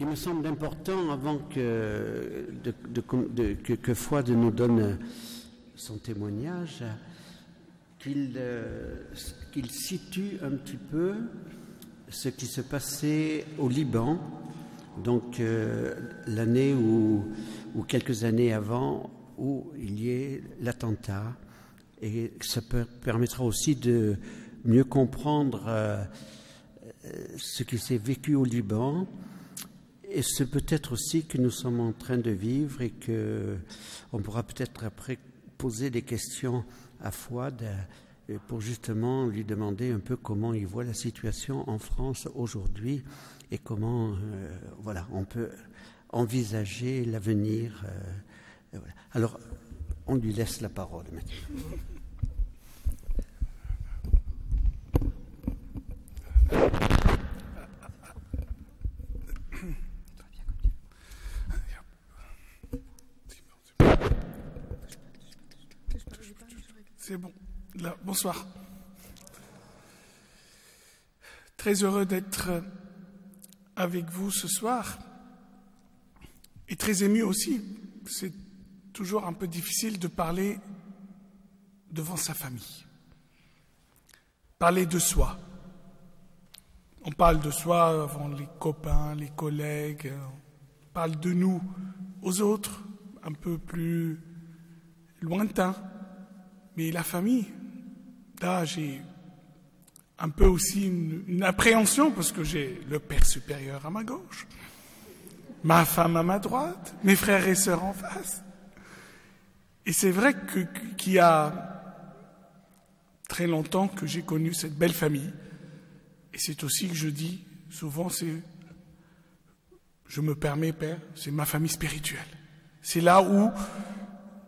Il me semble important, avant que, de, que, que Fouad nous donne son témoignage, qu'il euh, qu'il situe un petit peu ce qui se passait au Liban, donc euh, l'année ou, quelques années avant où il y ait l'attentat, et ça permettra aussi de mieux comprendre euh, ce qui s'est vécu au Liban et ce peut-être aussi que nous sommes en train de vivre et que on pourra peut-être après poser des questions à Fouad euh, pour justement lui demander un peu comment il voit la situation en France aujourd'hui et comment euh, voilà on peut envisager l'avenir. Euh. Alors on lui laisse la parole maintenant. C'est bon. Bonsoir. Très heureux d'être avec vous ce soir et très ému aussi. C'est toujours un peu difficile de parler devant sa famille. Parler de soi. On parle de soi avant les copains, les collègues, on parle de nous aux autres, un peu plus lointains. Mais la famille, là, j'ai un peu aussi une, appréhension parce que j'ai le père supérieur à ma gauche, ma femme à ma droite, mes frères et sœurs en face. Et c'est vrai que, qu'il y a très longtemps que j'ai connu cette belle famille. Et c'est aussi que je dis souvent, c'est, je me permets, Père, c'est ma famille spirituelle. C'est là où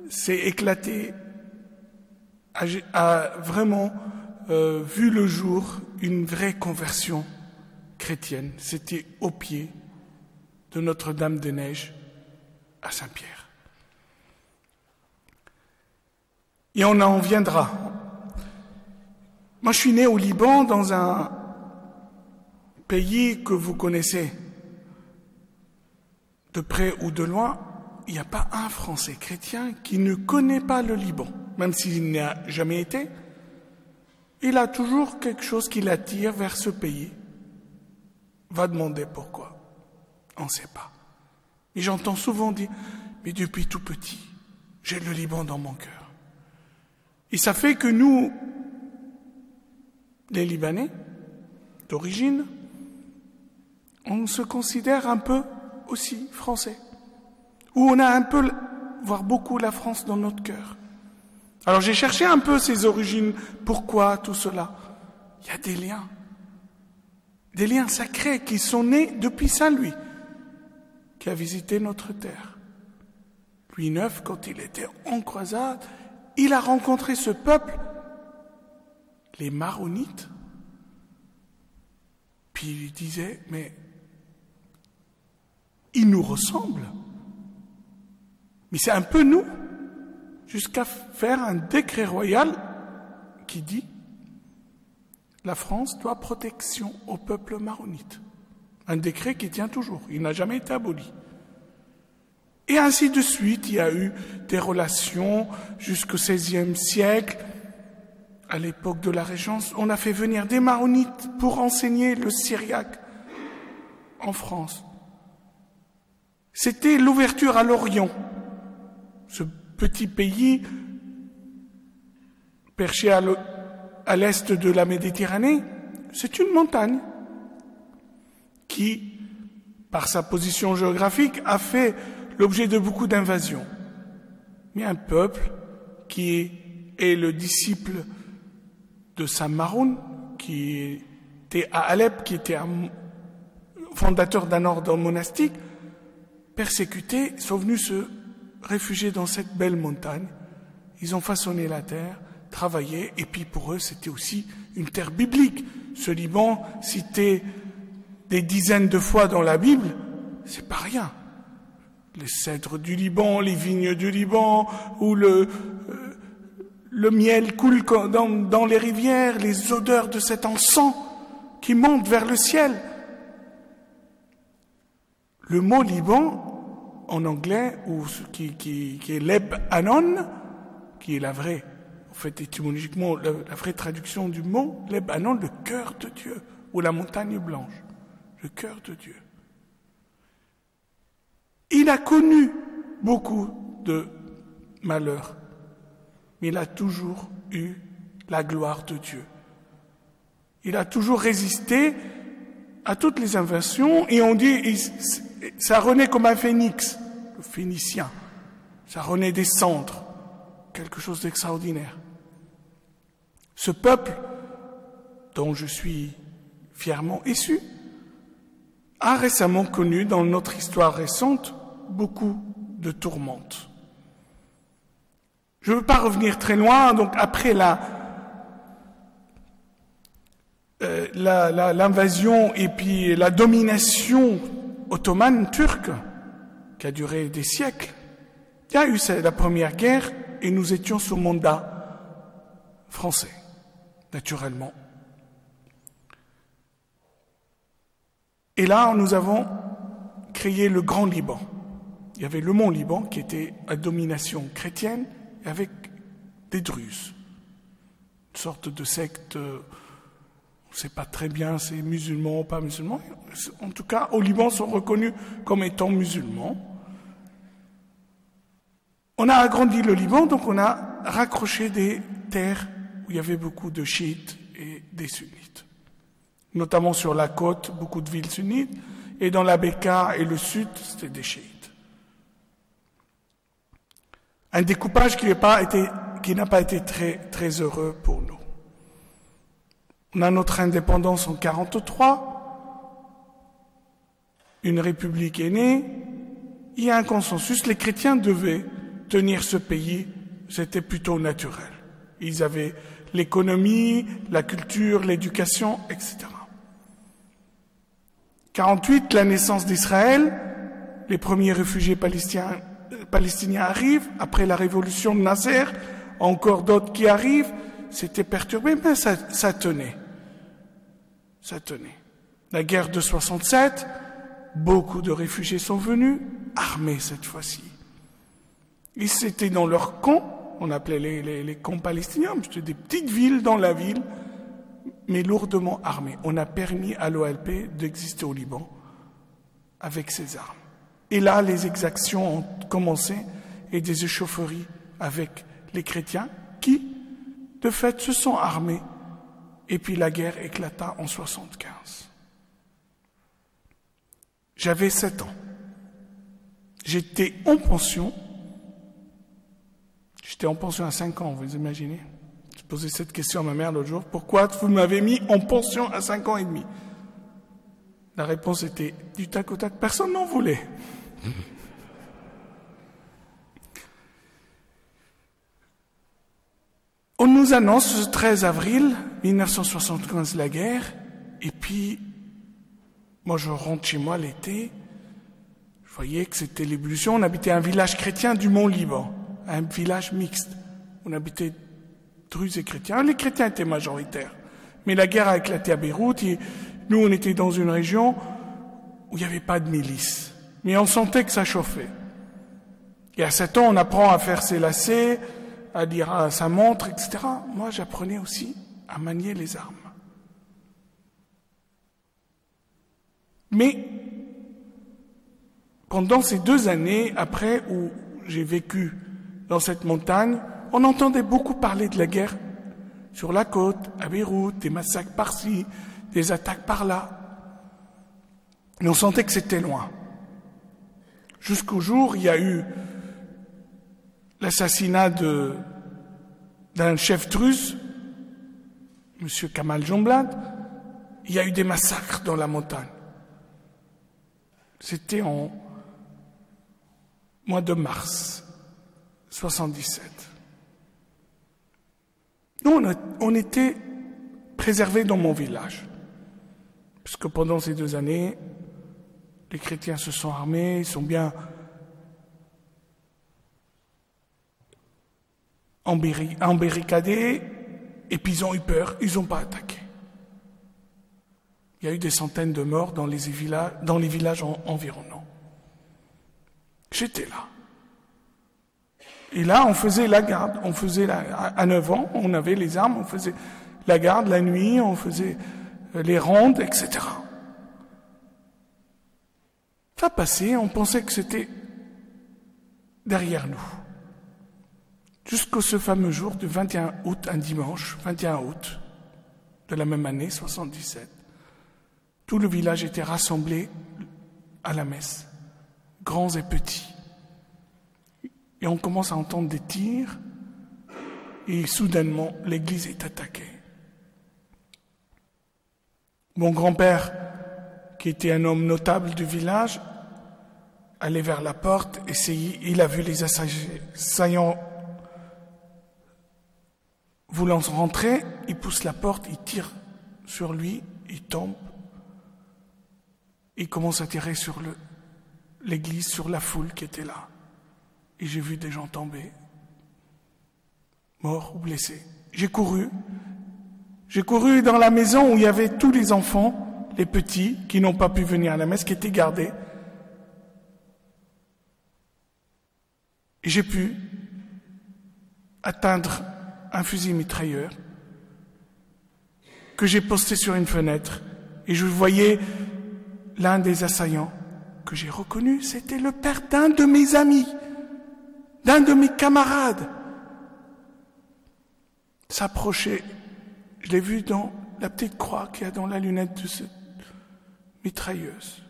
c'est éclaté a, vraiment euh, vu le jour une vraie conversion chrétienne. C'était au pied de Notre-Dame-des-Neiges à Saint-Pierre. Et on en viendra. Moi, je suis né au Liban dans un pays que vous connaissez de près ou de loin. Il n'y a pas un Français chrétien qui ne connaît pas le Liban même s'il n'y a jamais été, il a toujours quelque chose qui l'attire vers ce pays. Va demander pourquoi. On ne sait pas. Et j'entends souvent dire, mais depuis tout petit, j'ai le Liban dans mon cœur. Et ça fait que nous, les Libanais, d'origine, on se considère un peu aussi français. Ou on a un peu, voire beaucoup la France dans notre cœur. Alors j'ai cherché un peu ses origines, pourquoi tout cela? Il y a des liens, des liens sacrés qui sont nés depuis Saint Louis, qui a visité notre terre. Louis IX, quand il était en croisade, il a rencontré ce peuple, les Maronites, puis il disait, mais ils nous ressemblent, mais c'est un peu nous jusqu'à faire un décret royal qui dit la France doit protection au peuple maronite. Un décret qui tient toujours, il n'a jamais été aboli. Et ainsi de suite, il y a eu des relations jusqu'au XVIe siècle. À l'époque de la Régence, on a fait venir des maronites pour enseigner le syriaque en France. C'était l'ouverture à l'Orient, petit pays perché à l'est de la Méditerranée, c'est une montagne qui, par sa position géographique, a fait l'objet de beaucoup d'invasions. Mais un peuple qui est le disciple de Saint Maroun, qui était à Alep, qui était un fondateur d'un ordre monastique, persécuté, sont venus se réfugiés dans cette belle montagne. Ils ont façonné la terre, travaillé, et puis pour eux, c'était aussi une terre biblique. Ce Liban, cité des dizaines de fois dans la Bible, c'est pas rien. Les cèdres du Liban, les vignes du Liban, où le, euh, le miel coule dans, dans les rivières, les odeurs de cet encens qui monte vers le ciel. Le mot Liban, en anglais, ou qui, qui, qui est Leb Anon, qui est la vraie, en fait, étymologiquement, la, la vraie traduction du mot, Leb Anon, le cœur de Dieu, ou la montagne blanche, le cœur de Dieu. Il a connu beaucoup de malheurs, mais il a toujours eu la gloire de Dieu. Il a toujours résisté à toutes les invasions et on dit ça renaît comme un phénix, le phénicien. Ça renaît des cendres, quelque chose d'extraordinaire. Ce peuple dont je suis fièrement issu a récemment connu dans notre histoire récente beaucoup de tourmentes. Je ne veux pas revenir très loin, donc après la, euh, l'invasion et puis la domination ottomane turque, qui a duré des siècles, il y a eu la première guerre et nous étions sous mandat français, naturellement. Et là, nous avons créé le Grand Liban. Il y avait le Mont Liban qui était à domination chrétienne avec des Druzes, une sorte de secte euh, on ne sait pas très bien si c'est musulman ou pas musulman. En tout cas, au Liban, sont reconnus comme étant musulmans. On a agrandi le Liban, donc on a raccroché des terres où il y avait beaucoup de chiites et des sunnites. Notamment sur la côte, beaucoup de villes sunnites, et dans la Beka et le sud, c'était des chiites. Un découpage qui n'a pas été, très heureux pour nous. On a notre indépendance en 43. Une république est née. Il y a un consensus. Les chrétiens devaient tenir ce pays. C'était plutôt naturel. Ils avaient l'économie, la culture, l'éducation, etc. 48, la naissance d'Israël. Les premiers réfugiés palestiniens, arrivent. Après la révolution de Nasser, encore d'autres qui arrivent. C'était perturbé, mais ça tenait La guerre de 67, beaucoup de réfugiés sont venus, armés cette fois-ci. Ils étaient dans leur camp, on appelait les, les, camps palestiniens, c'était des petites villes dans la ville, mais lourdement armés. On a permis à l'OLP d'exister au Liban avec ses armes. Et là, les exactions ont commencé et des échaufferies avec les chrétiens qui, de fait, se sont armés et puis la guerre éclata en 75. J'avais 7 ans. J'étais en pension. J'étais en pension à 5 ans, vous imaginez J'ai posé cette question à ma mère l'autre jour. Pourquoi vous m'avez mis en pension à 5 ans et demi? La réponse était du tac au tac. Personne n'en voulait. On nous annonce le 13 avril 1975 la guerre, et puis moi je rentre chez moi l'été, je voyais que c'était l'évolution. On habitait un village chrétien du Mont-Liban, un village mixte. On habitait druzes et chrétiens. Les chrétiens étaient majoritaires. Mais la guerre a éclaté à Beyrouth et nous on était dans une région où il n'y avait pas de milice. Mais on sentait que ça chauffait. Et à 7 ans, on apprend à faire ses lacets, à dire à sa montre, etc. Moi, j'apprenais aussi à manier les armes. Mais pendant ces deux années après où j'ai vécu dans cette montagne, on entendait beaucoup parler de la guerre sur la côte, à Beyrouth, des massacres par-ci, des attaques par-là. Mais on sentait que c'était loin. Jusqu'au jour, il y a eu l'assassinat d'un chef druze, M. Kamal Jomblad, il y a eu des massacres dans la montagne. C'était en mois de mars 77. Nous, on était préservés dans mon village, puisque pendant ces deux années, les chrétiens se sont armés, ils sont bien embarricadés, et puis ils ont eu peur, ils n'ont pas attaqué. Il y a eu des centaines de morts dans les villages, dans les villages environnants. J'étais là. Et là, on faisait la garde. On faisait la, à 9 ans, on avait les armes, on faisait la garde la nuit, on faisait euh, les rondes, etc. Ça passait, on pensait que c'était derrière nous. Jusqu'au ce fameux jour du 21 août, un dimanche, 21 août de la même année, 77. Tout le village était rassemblé à la messe, grands et petits. Et on commence à entendre des tirs, et soudainement, l'église est attaquée. Mon grand-père, qui était un homme notable du village, allait vers la porte, essayait, il a vu les assaillants voulant rentrer, il pousse la porte, il tire sur lui, il tombe, il commence à tirer sur l'église, sur la foule qui était là. Et j'ai vu des gens tomber, morts ou blessés. J'ai couru, j'ai couru dans la maison où il y avait tous les enfants, les petits, qui n'ont pas pu venir à la messe, qui étaient gardés. Et j'ai pu atteindre un fusil mitrailleur que j'ai posté sur une fenêtre et je voyais l'un des assaillants que j'ai reconnu, c'était le père d'un de mes amis, d'un de mes camarades, s'approcher. Je l'ai vu dans la petite croix qu'il y a dans la lunette de cette mitrailleuse.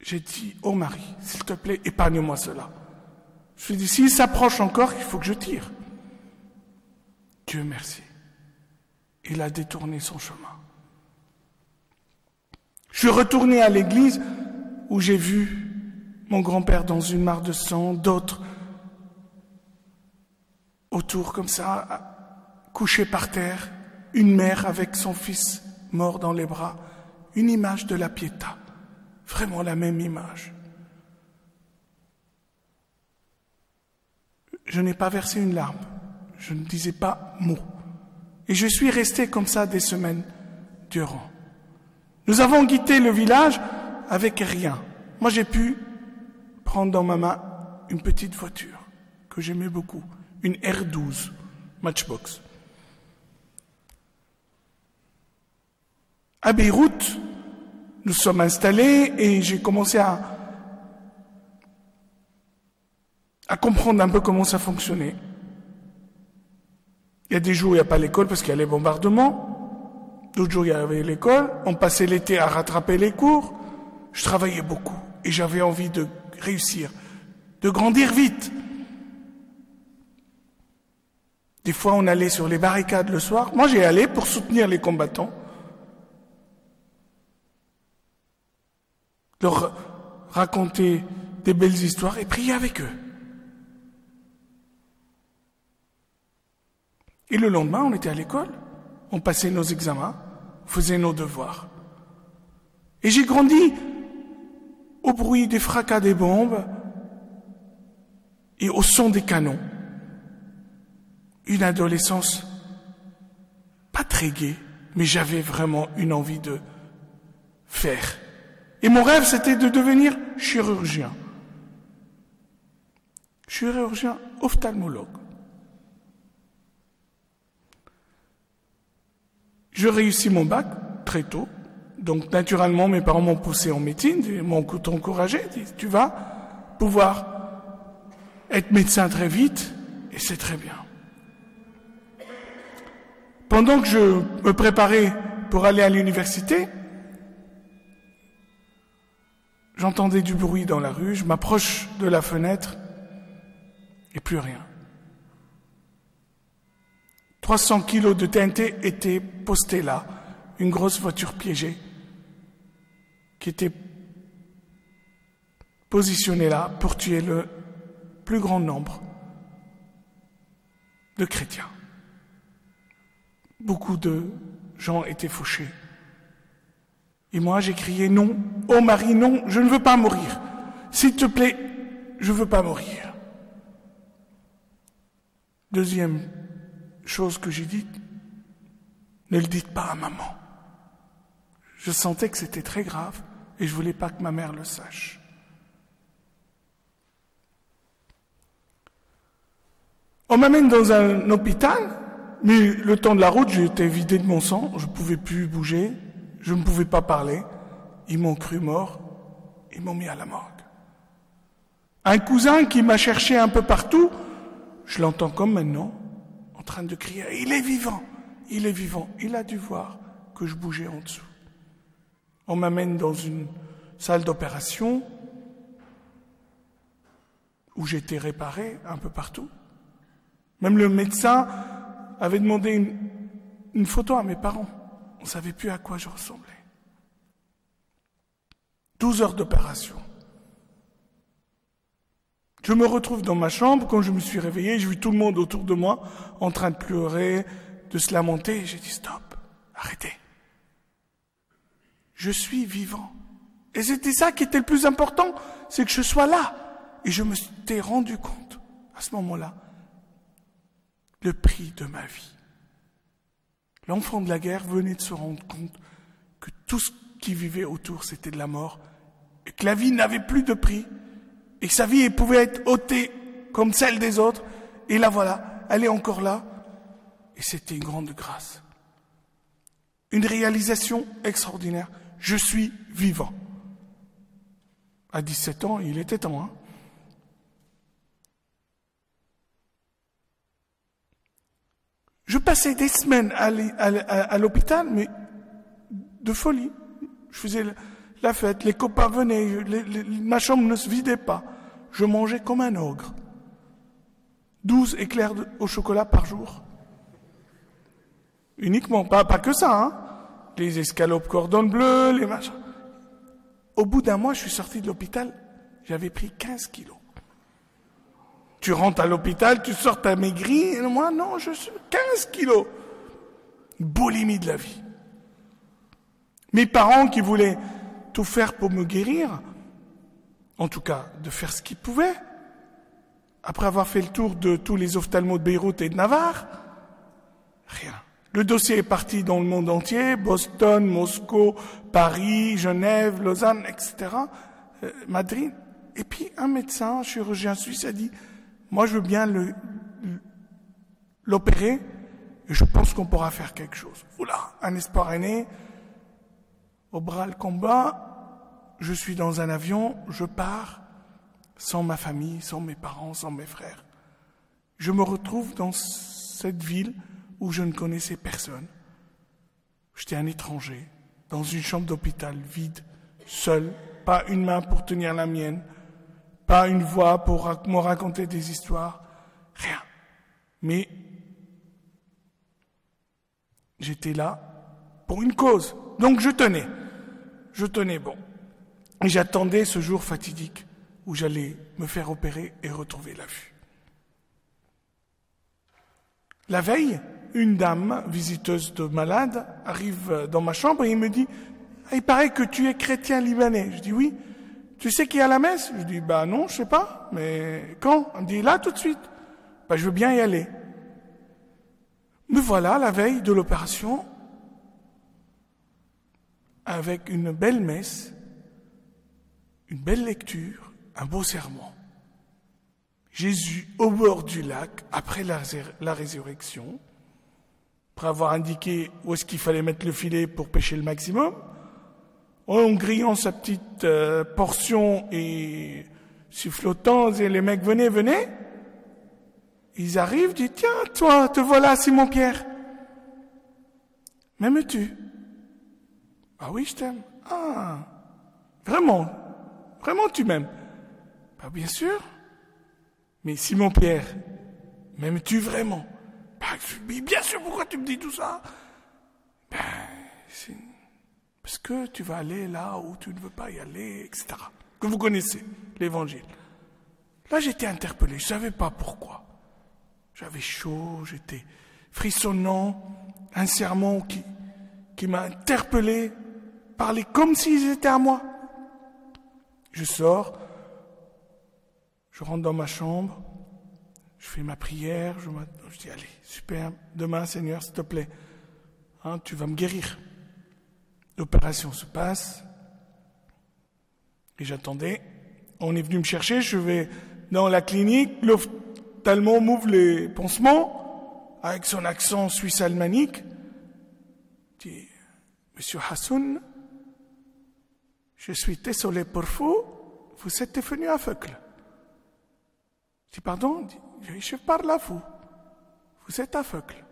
J'ai dit, oh Marie, s'il te plaît, épargne-moi cela. Je lui ai dit, s'il s'approche encore, il faut que je tire. Dieu merci. Il a détourné son chemin. Je suis retourné à l'église où j'ai vu mon grand-père dans une mare de sang, d'autres autour comme ça, couchés par terre, une mère avec son fils mort dans les bras, une image de la Pietà, vraiment la même image. Je n'ai pas versé une larme je ne disais pas mot. Et je suis resté comme ça des semaines durant. Nous avons quitté le village avec rien. Moi, j'ai pu prendre dans ma main une petite voiture que j'aimais beaucoup, une R12 Matchbox. À Beyrouth, nous sommes installés et j'ai commencé à, à comprendre un peu comment ça fonctionnait. Il y a des jours où il n'y a pas l'école parce qu'il y a les bombardements. D'autres jours, il y avait l'école. On passait l'été à rattraper les cours. Je travaillais beaucoup et j'avais envie de réussir, de grandir vite. Des fois, on allait sur les barricades le soir. Moi, j'ai allé pour soutenir les combattants. Leur raconter des belles histoires et prier avec eux. Et le lendemain, on était à l'école, on passait nos examens, on faisait nos devoirs. Et j'ai grandi au bruit des fracas des bombes et au son des canons. Une adolescence pas très gaie, mais j'avais vraiment une envie de faire. Et mon rêve, c'était de devenir chirurgien. Chirurgien ophtalmologue. Je réussis mon bac très tôt. Donc naturellement, mes parents m'ont poussé en médecine, m'ont encouragé, disent, tu vas pouvoir être médecin très vite, et c'est très bien. Pendant que je me préparais pour aller à l'université, j'entendais du bruit dans la rue, je m'approche de la fenêtre, et plus rien. 300 kilos de TNT étaient postés là, une grosse voiture piégée qui était positionnée là pour tuer le plus grand nombre de chrétiens. Beaucoup de gens étaient fauchés. Et moi, j'ai crié non, oh Marie, non, je ne veux pas mourir. S'il te plaît, je ne veux pas mourir. Deuxième chose que j'ai dite, ne le dites pas à maman. Je sentais que c'était très grave et je ne voulais pas que ma mère le sache. On m'amène dans un hôpital, mais le temps de la route, j'étais vidé de mon sang, je ne pouvais plus bouger, je ne pouvais pas parler. Ils m'ont cru mort, ils m'ont mis à la morgue. Un cousin qui m'a cherché un peu partout, je l'entends comme maintenant, train de crier, il est vivant, il est vivant. Il a dû voir que je bougeais en dessous. On m'amène dans une salle d'opération où j'étais réparé un peu partout. Même le médecin avait demandé une, une photo à mes parents. On ne savait plus à quoi je ressemblais. 12 heures d'opération. Je me retrouve dans ma chambre, quand je me suis réveillé, j'ai vu tout le monde autour de moi en train de pleurer, de se lamenter. J'ai dit stop, arrêtez. Je suis vivant. Et c'était ça qui était le plus important, c'est que je sois là. Et je me suis rendu compte, à ce moment-là, le prix de ma vie. L'enfant de la guerre venait de se rendre compte que tout ce qui vivait autour, c'était de la mort, et que la vie n'avait plus de prix, et que sa vie pouvait être ôtée comme celle des autres, et la voilà, elle est encore là, et c'était une grande grâce. Une réalisation extraordinaire. Je suis vivant. À 17 ans, il était temps. Hein Je passais des semaines à l'hôpital, mais de folie. Je faisais la fête, les copains venaient, ma chambre ne se vidait pas. Je mangeais comme un ogre. 12 éclairs au chocolat par jour. Uniquement, pas, que ça, hein. Les escalopes cordon bleu, les machins. Au bout d'un mois, je suis sorti de l'hôpital, j'avais pris 15 kilos. Tu rentres à l'hôpital, tu sors ta maigri, et moi, non, je suis 15 kilos. Boulimie de la vie. Mes parents qui voulaient tout faire pour me guérir, en tout cas, de faire ce qu'ils pouvaient, après avoir fait le tour de tous les ophtalmos de Beyrouth et de Navarre, rien. Le dossier est parti dans le monde entier, Boston, Moscou, Paris, Genève, Lausanne, etc., euh, Madrid. Et puis un médecin, un chirurgien suisse, a dit, moi je veux bien l'opérer, et je pense qu'on pourra faire quelque chose. Voilà, un espoir est né, au bras le combat, je suis dans un avion, je pars, sans ma famille, sans mes parents, sans mes frères. Je me retrouve dans cette ville où je ne connaissais personne. J'étais un étranger, dans une chambre d'hôpital vide, seul, pas une main pour tenir la mienne, pas une voix pour me raconter des histoires, rien. Mais j'étais là pour une cause, donc je tenais, je tenais bon. Et j'attendais ce jour fatidique où j'allais me faire opérer et retrouver la vue. La veille, une dame, visiteuse de malade, arrive dans ma chambre et me dit ah, Il paraît que tu es chrétien libanais. Je dis Oui. Tu sais qui a la messe? Je dis Bah non, je sais pas. Mais quand? Elle me dit Là, tout de suite. Bah, je veux bien y aller. Me voilà la veille de l'opération avec une belle messe, une belle lecture, un beau serment. Jésus au bord du lac après la, résurrection, après avoir indiqué où est-ce qu'il fallait mettre le filet pour pêcher le maximum, en grillant sa petite euh, portion et sufflotant, et les mecs venez, venez. Ils arrivent, disent tiens, toi, te voilà, Simon-Pierre. M'aimes-tu? Ah oui, je t'aime. Ah, vraiment, vraiment tu m'aimes? Bah bien sûr. Mais Simon-Pierre, m'aimes-tu vraiment? Mais bien sûr, pourquoi tu me dis tout ça? Ben, Parce que tu vas aller là où tu ne veux pas y aller, etc. Que vous connaissez, l'évangile. Là, j'étais interpellé, je ne savais pas pourquoi. J'avais chaud, j'étais frissonnant, un sermon qui, qui m'a interpellé, parlait comme s'ils étaient à moi. Je sors, je rentre dans ma chambre, je fais ma prière, je, je dis, allez, super, demain, Seigneur, s'il te plaît, hein, tu vas me guérir. L'opération se passe, et j'attendais. On est venu me chercher, je vais dans la clinique, tellement m'ouvre les pansements, avec son accent suisse-almanique, dit, Monsieur Hassoun, je suis désolé pour vous, vous êtes devenu aveugle. Je dis, pardon, je parle à vous. Vous êtes aveugle.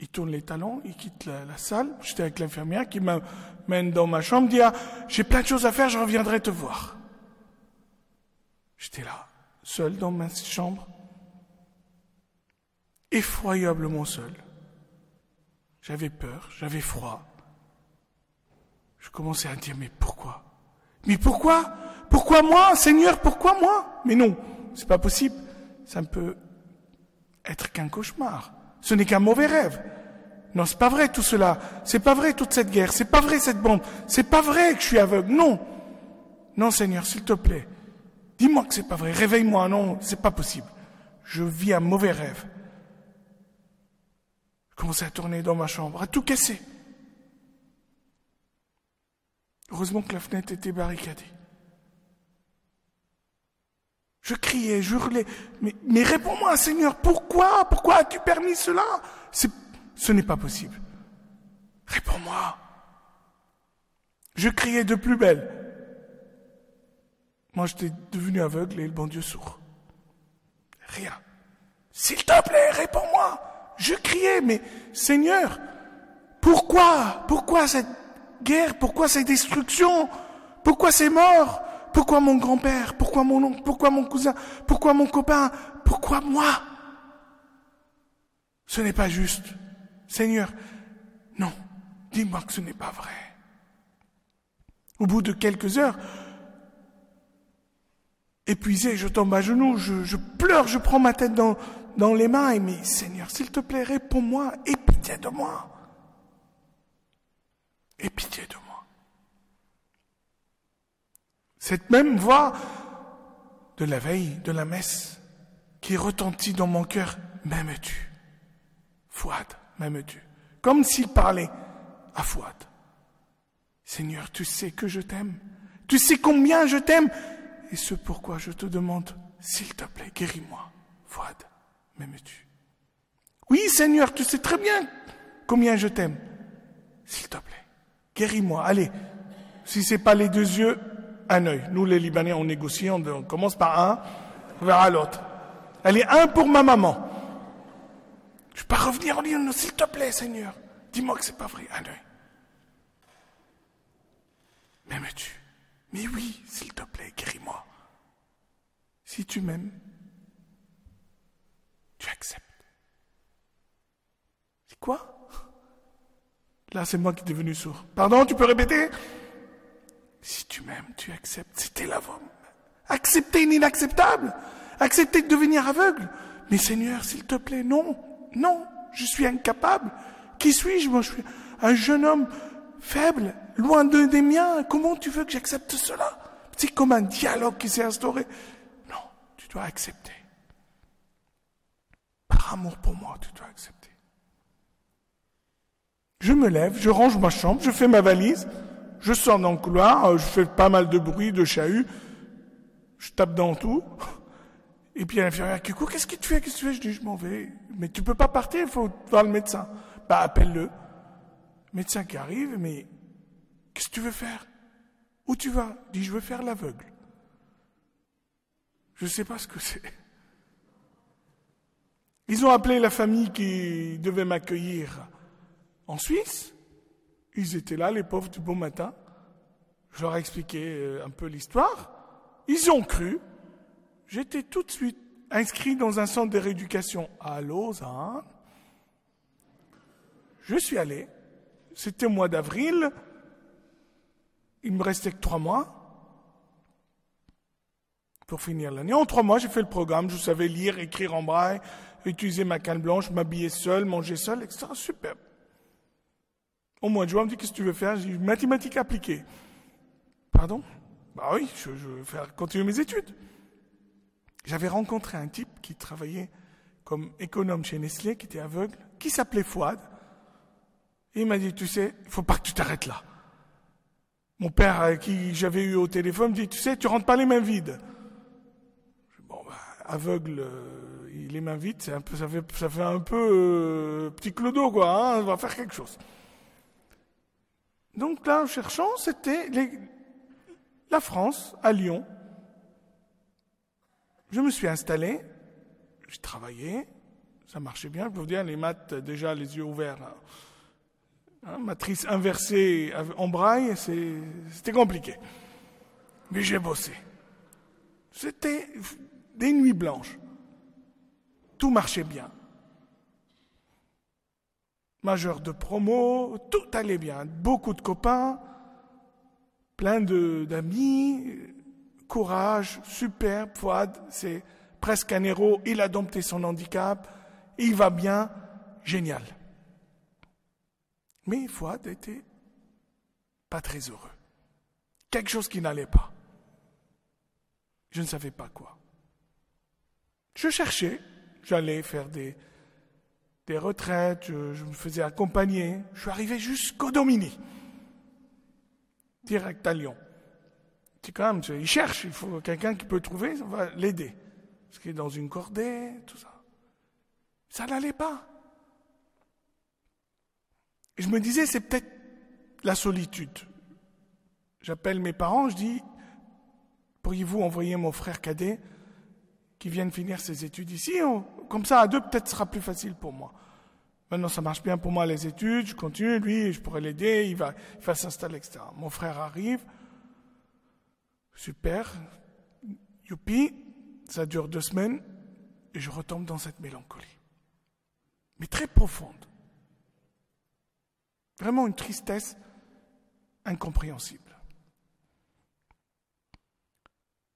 Il tourne les talons, il quitte la, salle. J'étais avec l'infirmière qui m'amène dans ma chambre, dit, ah, j'ai plein de choses à faire, je reviendrai te voir. J'étais là, seul dans ma chambre, effroyablement seul. J'avais peur, j'avais froid. Je commençais à dire, mais pourquoi? Mais pourquoi? Pourquoi moi, Seigneur, pourquoi moi? Mais non, c'est pas possible. Ça ne peut être qu'un cauchemar. Ce n'est qu'un mauvais rêve. Non, c'est pas vrai tout cela. C'est pas vrai toute cette guerre. C'est pas vrai cette bombe. C'est pas vrai que je suis aveugle. Non. Non, Seigneur, s'il te plaît. Dis-moi que c'est pas vrai. Réveille-moi. Non, c'est pas possible. Je vis un mauvais rêve. Je commençais à tourner dans ma chambre, à tout casser. Heureusement que la fenêtre était barricadée. Je criais, je hurlais, mais, réponds-moi, Seigneur, pourquoi Pourquoi as-tu permis cela? Ce n'est pas possible. Réponds-moi. Je criais de plus belle. Moi, j'étais devenu aveugle et le bon Dieu sourd. Rien. S'il te plaît, réponds-moi. Je criais, mais Seigneur, pourquoi Pourquoi cette guerre Pourquoi cette destruction Pourquoi ces morts? Pourquoi mon grand-père? Pourquoi mon oncle? Pourquoi mon cousin? Pourquoi mon copain? Pourquoi moi? Ce n'est pas juste. Seigneur, non, dis-moi que ce n'est pas vrai. Au bout de quelques heures, épuisé, je tombe à genoux, je, pleure, je prends ma tête dans, dans les mains et mais Seigneur, s'il te plaît, réponds-moi, aie pitié de moi. Aie pitié de moi. Cette même voix de la veille de la messe qui retentit dans mon cœur, m'aimes-tu? Fouad, m'aimes-tu? Comme s'il parlait à Fouad. Seigneur, tu sais que je t'aime. Tu sais combien je t'aime. Et ce pourquoi je te demande, s'il te plaît, guéris-moi. Fouad, m'aimes-tu? Oui, Seigneur, tu sais très bien combien je t'aime. S'il te plaît, guéris-moi. Allez, si c'est pas les deux yeux, un œil. Nous, les Libanais, on négocie, on, commence par un, on verra l'autre. Allez, un pour ma maman. Je peux pas revenir en disant, s'il te plaît, Seigneur. Dis-moi que c'est pas vrai. Un œil. M'aimes-tu? Mais oui, s'il te plaît, guéris-moi. Si tu m'aimes, tu acceptes. C'est quoi? Là, c'est moi qui suis devenu sourd. Pardon, tu peux répéter? Si tu m'aimes, tu acceptes. C'était la voix. Accepter l'inacceptable. Accepter de devenir aveugle. Mais Seigneur, s'il te plaît, non, non, je suis incapable. Qui suis-je? Moi, je suis un jeune homme faible, loin de, des miens. Comment tu veux que j'accepte cela? C'est comme un dialogue qui s'est instauré. Non, tu dois accepter. Par amour pour moi, tu dois accepter. Je me lève, je range ma chambre, je fais ma valise. Je sors dans le couloir, euh, je fais pas mal de bruit, de chahut, je tape dans tout. Et puis l'infirmière court, qu'est-ce que tu fais, qu'est-ce que tu fais? Je dis, je m'en vais. Mais tu peux pas partir, il faut voir le médecin. Bah, appelle-le. Médecin qui arrive, mais qu'est-ce que tu veux faire? Où tu vas? Dis, je veux faire l'aveugle. Je ne sais pas ce que c'est. Ils ont appelé la famille qui devait m'accueillir en Suisse. Ils étaient là, les pauvres, du bon matin. Je leur ai expliqué euh, un peu l'histoire. Ils ont cru. J'étais tout de suite inscrit dans un centre de rééducation à Lausanne. Je suis allé. C'était au mois d'avril. Il me restait que trois mois pour finir l'année. En trois mois, j'ai fait le programme. Je savais lire, écrire en braille, utiliser ma canne blanche, m'habiller seul, manger seul, etc. Super. Au mois de juin, on me dit, qu'est-ce que tu veux faire? J'ai dit, mathématiques appliquées. Pardon? Bah oui, je, veux faire continuer mes études. J'avais rencontré un type qui travaillait comme économe chez Nestlé, qui était aveugle, qui s'appelait Fouad. Et il m'a dit, tu sais, il faut pas que tu t'arrêtes là. Mon père, qui j'avais eu au téléphone, me dit, tu sais, tu rentres pas les mains vides. aveugle, euh, les mains vides, un peu, ça, fait, un peu petit clodo, quoi. Hein, on va faire quelque chose. Donc là, en cherchant, c'était la France, à Lyon. Je me suis installé, j'ai travaillé, ça marchait bien. Je peux vous dire, les maths, déjà les yeux ouverts. Hein, matrice inversée en braille, c'était compliqué. Mais j'ai bossé. C'était des nuits blanches. Tout marchait bien. Majeur de promo, tout allait bien. Beaucoup de copains, plein d'amis, courage, super, Fouad, c'est presque un héros, il a dompté son handicap, il va bien, génial. Mais Fouad était pas très heureux. Quelque chose qui n'allait pas. Je ne savais pas quoi. Je cherchais, j'allais faire des, des retraites, je, me faisais accompagner. Je suis arrivé jusqu'au Domini, direct à Lyon. C'est quand même, il cherche, il faut quelqu'un qui peut trouver, ça va l'aider. Parce qu'il est dans une cordée, tout ça. Ça n'allait pas. Et je me disais, c'est peut-être la solitude. J'appelle mes parents, je dis, pourriez-vous envoyer mon frère cadet qui vienne finir ses études ici Comme ça, à deux, peut-être sera plus facile pour moi. Maintenant, ça marche bien pour moi les études, je continue, lui, je pourrais l'aider, il va, il va s'installer, etc. Mon frère arrive, super, youpi, ça dure deux semaines, et je retombe dans cette mélancolie. Mais très profonde. Vraiment une tristesse incompréhensible.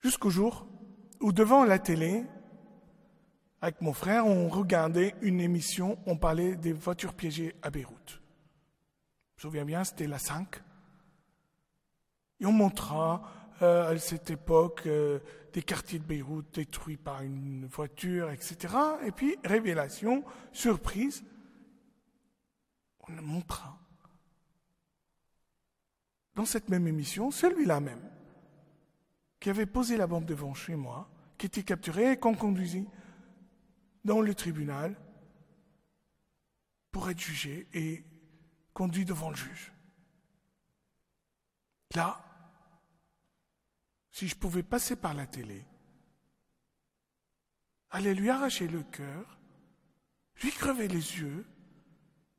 Jusqu'au jour où devant la télé, avec mon frère, on regardait une émission, on parlait des voitures piégées à Beyrouth. Je me souviens bien, c'était la 5. Et on montra euh, à cette époque euh, des quartiers de Beyrouth détruits par une voiture, etc. Et puis, révélation, surprise, on montra dans cette même émission, celui-là même, qui avait posé la bombe devant chez moi, qui était capturé et qu'on conduisit dans le tribunal pour être jugé et conduit devant le juge. Là, si je pouvais passer par la télé, aller lui arracher le cœur, lui crever les yeux,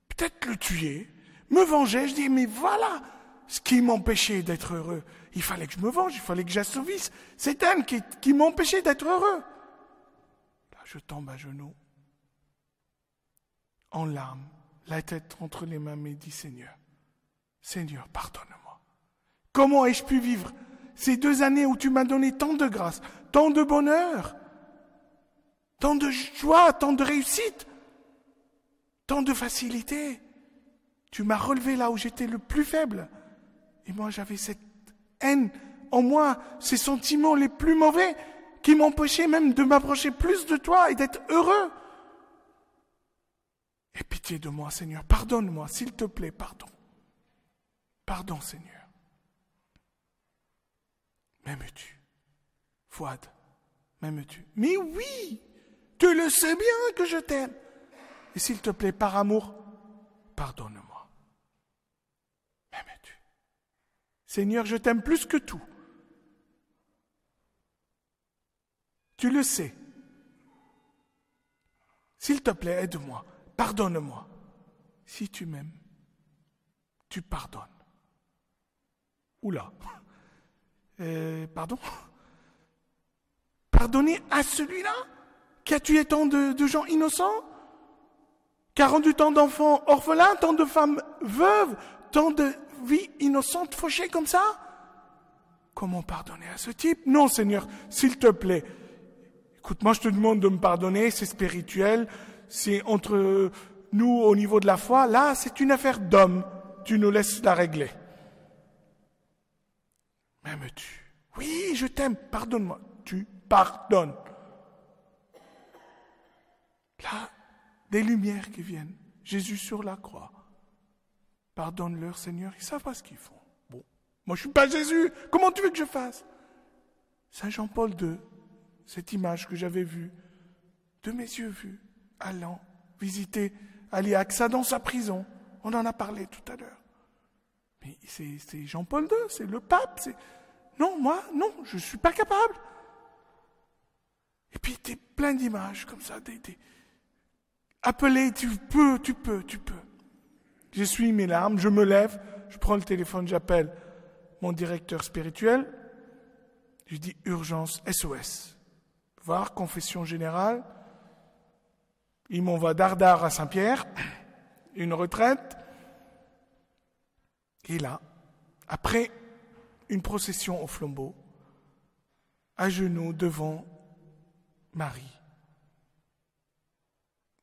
peut-être le tuer, me venger, je dis, mais voilà, ce qui m'empêchait d'être heureux. Il fallait que je me venge, il fallait que j'assouvisse. C'est elle qui, m'empêchait d'être heureux. Là, je tombe à genoux, en larmes, la tête entre les mains, mais dis Seigneur, Seigneur, pardonne-moi. Comment ai-je pu vivre ces deux années où tu m'as donné tant de grâce, tant de bonheur, tant de joie, tant de réussite, tant de facilité? Tu m'as relevé là où j'étais le plus faible. Et moi, j'avais cette haine en moi, ces sentiments les plus mauvais qui m'empêchaient même de m'approcher plus de toi et d'être heureux. Aie pitié de moi, Seigneur. Pardonne-moi, s'il te plaît, pardon. Pardon, Seigneur. M'aimes-tu Fouad, m'aimes-tu? Mais oui, tu le sais bien que je t'aime. Et s'il te plaît, par amour, pardonne-moi. Seigneur, je t'aime plus que tout. Tu le sais. S'il te plaît, aide-moi, pardonne-moi. Si tu m'aimes, tu pardonnes. Oula. Euh, pardon? Pardonner à celui-là? Qui a tué tant de, de gens innocents? Qui a rendu tant d'enfants orphelins, tant de femmes veuves, tant de vie innocente fauchée comme ça? Comment pardonner à ce type? Non, Seigneur, s'il te plaît. Écoute, moi je te demande de me pardonner, c'est spirituel, c'est entre nous au niveau de la foi. Là, c'est une affaire d'homme. Tu nous laisses la régler. M'aimes-tu? Oui, je t'aime, pardonne-moi. Tu pardonnes. Là, des lumières qui viennent. Jésus sur la croix. Pardonne-leur, Seigneur, ils savent pas ce qu'ils font. Bon, moi je suis pas Jésus, comment tu veux que je fasse? Saint Jean-Paul II, cette image que j'avais vue, de mes yeux vus, allant visiter Ali Aksa dans sa prison. On en a parlé tout à l'heure. Mais c'est Jean-Paul II, c'est le pape. Non, moi, non, je ne suis pas capable. Et puis, tu plein d'images comme ça. Des, Appelez, tu peux, tu peux, tu peux. J'essuie mes larmes, je me lève, je prends le téléphone, j'appelle mon directeur spirituel. Je dis urgence, SOS. Voir confession générale. Il m'envoie dardard à Saint-Pierre, une retraite. Et là, après une procession au flambeau, à genoux devant Marie.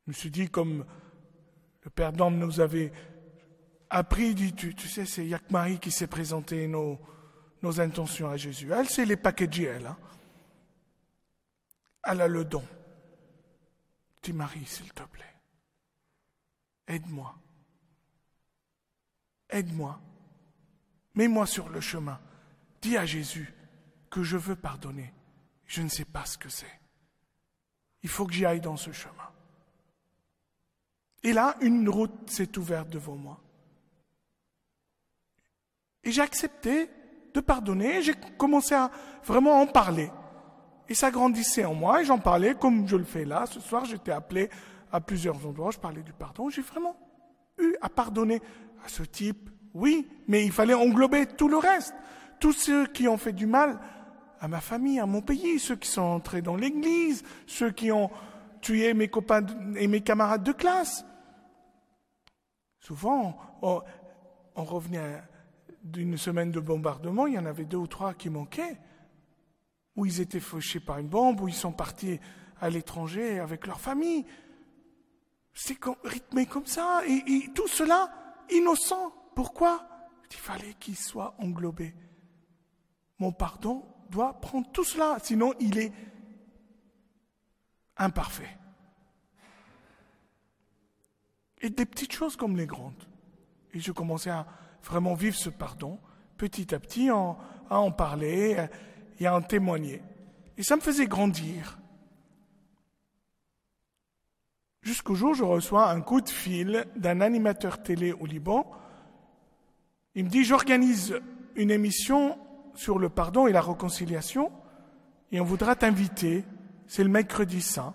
Je me suis dit, comme le Père d'Homme nous avait appris, dit, tu, tu sais, c'est Marie qui s'est présenté nos, intentions à Jésus. Elle sait les packager, elle. Hein. Elle a le don. Dis Marie, s'il te plaît, aide-moi. Aide-moi. Mets-moi sur le chemin. Dis à Jésus que je veux pardonner. Je ne sais pas ce que c'est. Il faut que j'y aille dans ce chemin. Et là, une route s'est ouverte devant moi. Et j'ai accepté de pardonner, j'ai commencé à vraiment en parler. Et ça grandissait en moi, et j'en parlais comme je le fais là. Ce soir, j'étais appelé à plusieurs endroits, je parlais du pardon. J'ai vraiment eu à pardonner à ce type, oui, mais il fallait englober tout le reste. Tous ceux qui ont fait du mal à ma famille, à mon pays, ceux qui sont entrés dans l'église, ceux qui ont tué mes copains et mes camarades de classe. Souvent, on, revenait d'une semaine de bombardement, il y en avait deux ou trois qui manquaient, où ils étaient fauchés par une bombe, où ils sont partis à l'étranger avec leur famille. C'est rythmé comme ça, et, tout cela innocent. Pourquoi? Il fallait qu'il soit englobé. Mon pardon doit prendre tout cela, sinon il est imparfait. Et des petites choses comme les grandes. Et je commençais à vraiment vivre ce pardon, petit à petit, à en parler et à en témoigner. Et ça me faisait grandir. Jusqu'au jour où je reçois un coup de fil d'un animateur télé au Liban. Il me dit, j'organise une émission sur le pardon et la réconciliation et on voudra t'inviter. C'est le mercredi saint.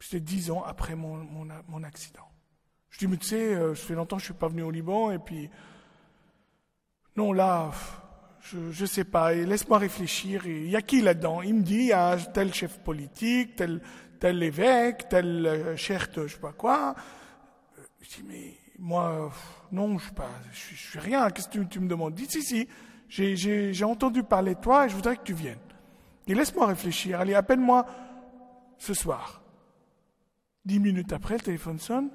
C'était dix ans après mon, mon accident. Je dis, mais tu sais, euh, je fais longtemps que je suis pas venu au Liban, et puis, non, là, je ne sais pas, laisse-moi réfléchir. Il y a qui là-dedans? Il me dit, il y a tel chef politique, tel, tel évêque, tel euh, chef de je sais pas quoi. Je dis, mais moi, non, je suis, je suis rien, qu'est-ce que tu, me demandes? Dis, si, si, j'ai entendu parler de toi et je voudrais que tu viennes. Et laisse-moi réfléchir, allez, appelle-moi ce soir. Dix minutes après, le téléphone sonne.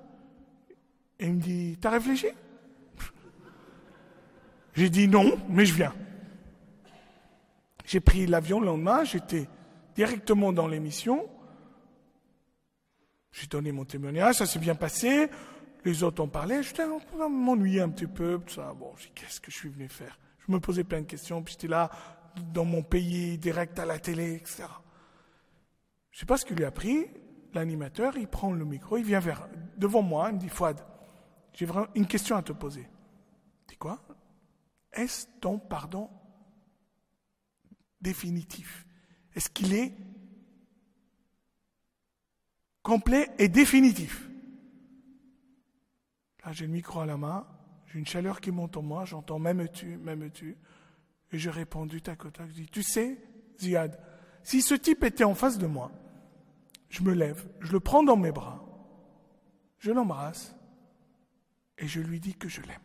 Et il me dit, t'as réfléchi? J'ai dit non, mais je viens. J'ai pris l'avion le lendemain, j'étais directement dans l'émission. J'ai donné mon témoignage, ça s'est bien passé. Les autres ont parlé, je m'ennuyer un petit peu. Tout ça. Bon, qu'est-ce que je suis venu faire? Je me posais plein de questions, puis j'étais là, dans mon pays, direct à la télé, etc. Je sais pas ce qu'il lui a pris. L'animateur, il prend le micro, il vient vers, devant moi, il me dit Fouad, j'ai vraiment une question à te poser. Dis quoi? Est-ce ton pardon définitif? Est-ce qu'il est complet et définitif? Là, j'ai le micro à la main, j'ai une chaleur qui monte en moi, j'entends m'aimes-tu, m'aimes-tu? Et j'ai répondu tac au tac, je dis, tu sais, Ziad, si ce type était en face de moi, je me lève, je le prends dans mes bras, je l'embrasse, et je lui dis que je l'aime.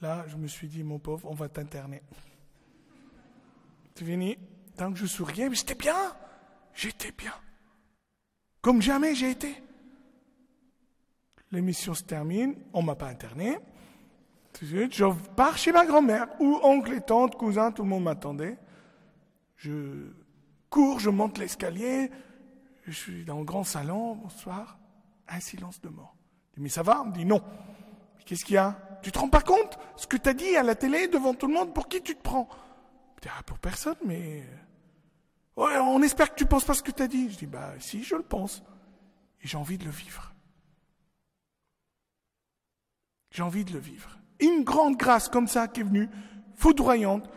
Là, je me suis dit, mon pauvre, on va t'interner. C'est fini. Tant que je souriais, mais j'étais bien. J'étais bien. Comme jamais j'ai été. L'émission se termine, on m'a pas interné. Je pars chez ma grand-mère, ou oncle et tante, cousin, tout le monde m'attendait. Je cours, je monte l'escalier, je suis dans le grand salon, bonsoir un silence de mort. mais ça va On me dit non. Qu'est-ce qu'il y a Tu te rends pas compte Ce que tu as dit à la télé devant tout le monde, pour qui tu te prends Je ah, pour personne, mais... On espère que tu penses pas ce que tu as dit. Je dis, bah si, je le pense. Et j'ai envie de le vivre. J'ai envie de le vivre. Une grande grâce comme ça qui est venue, foudroyante,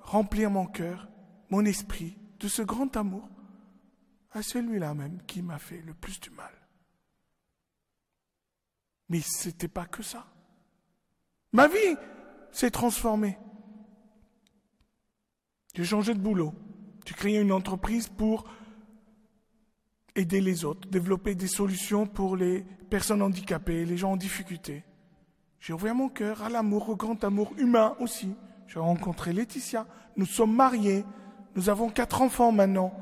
remplir mon cœur, mon esprit de ce grand amour à celui-là même qui m'a fait le plus du mal. Mais ce n'était pas que ça. Ma vie s'est transformée. J'ai changé de boulot. J'ai créé une entreprise pour aider les autres, développer des solutions pour les personnes handicapées, les gens en difficulté. J'ai ouvert mon cœur à l'amour, au grand amour humain aussi. J'ai rencontré Laetitia. Nous sommes mariés. Nous avons quatre enfants maintenant.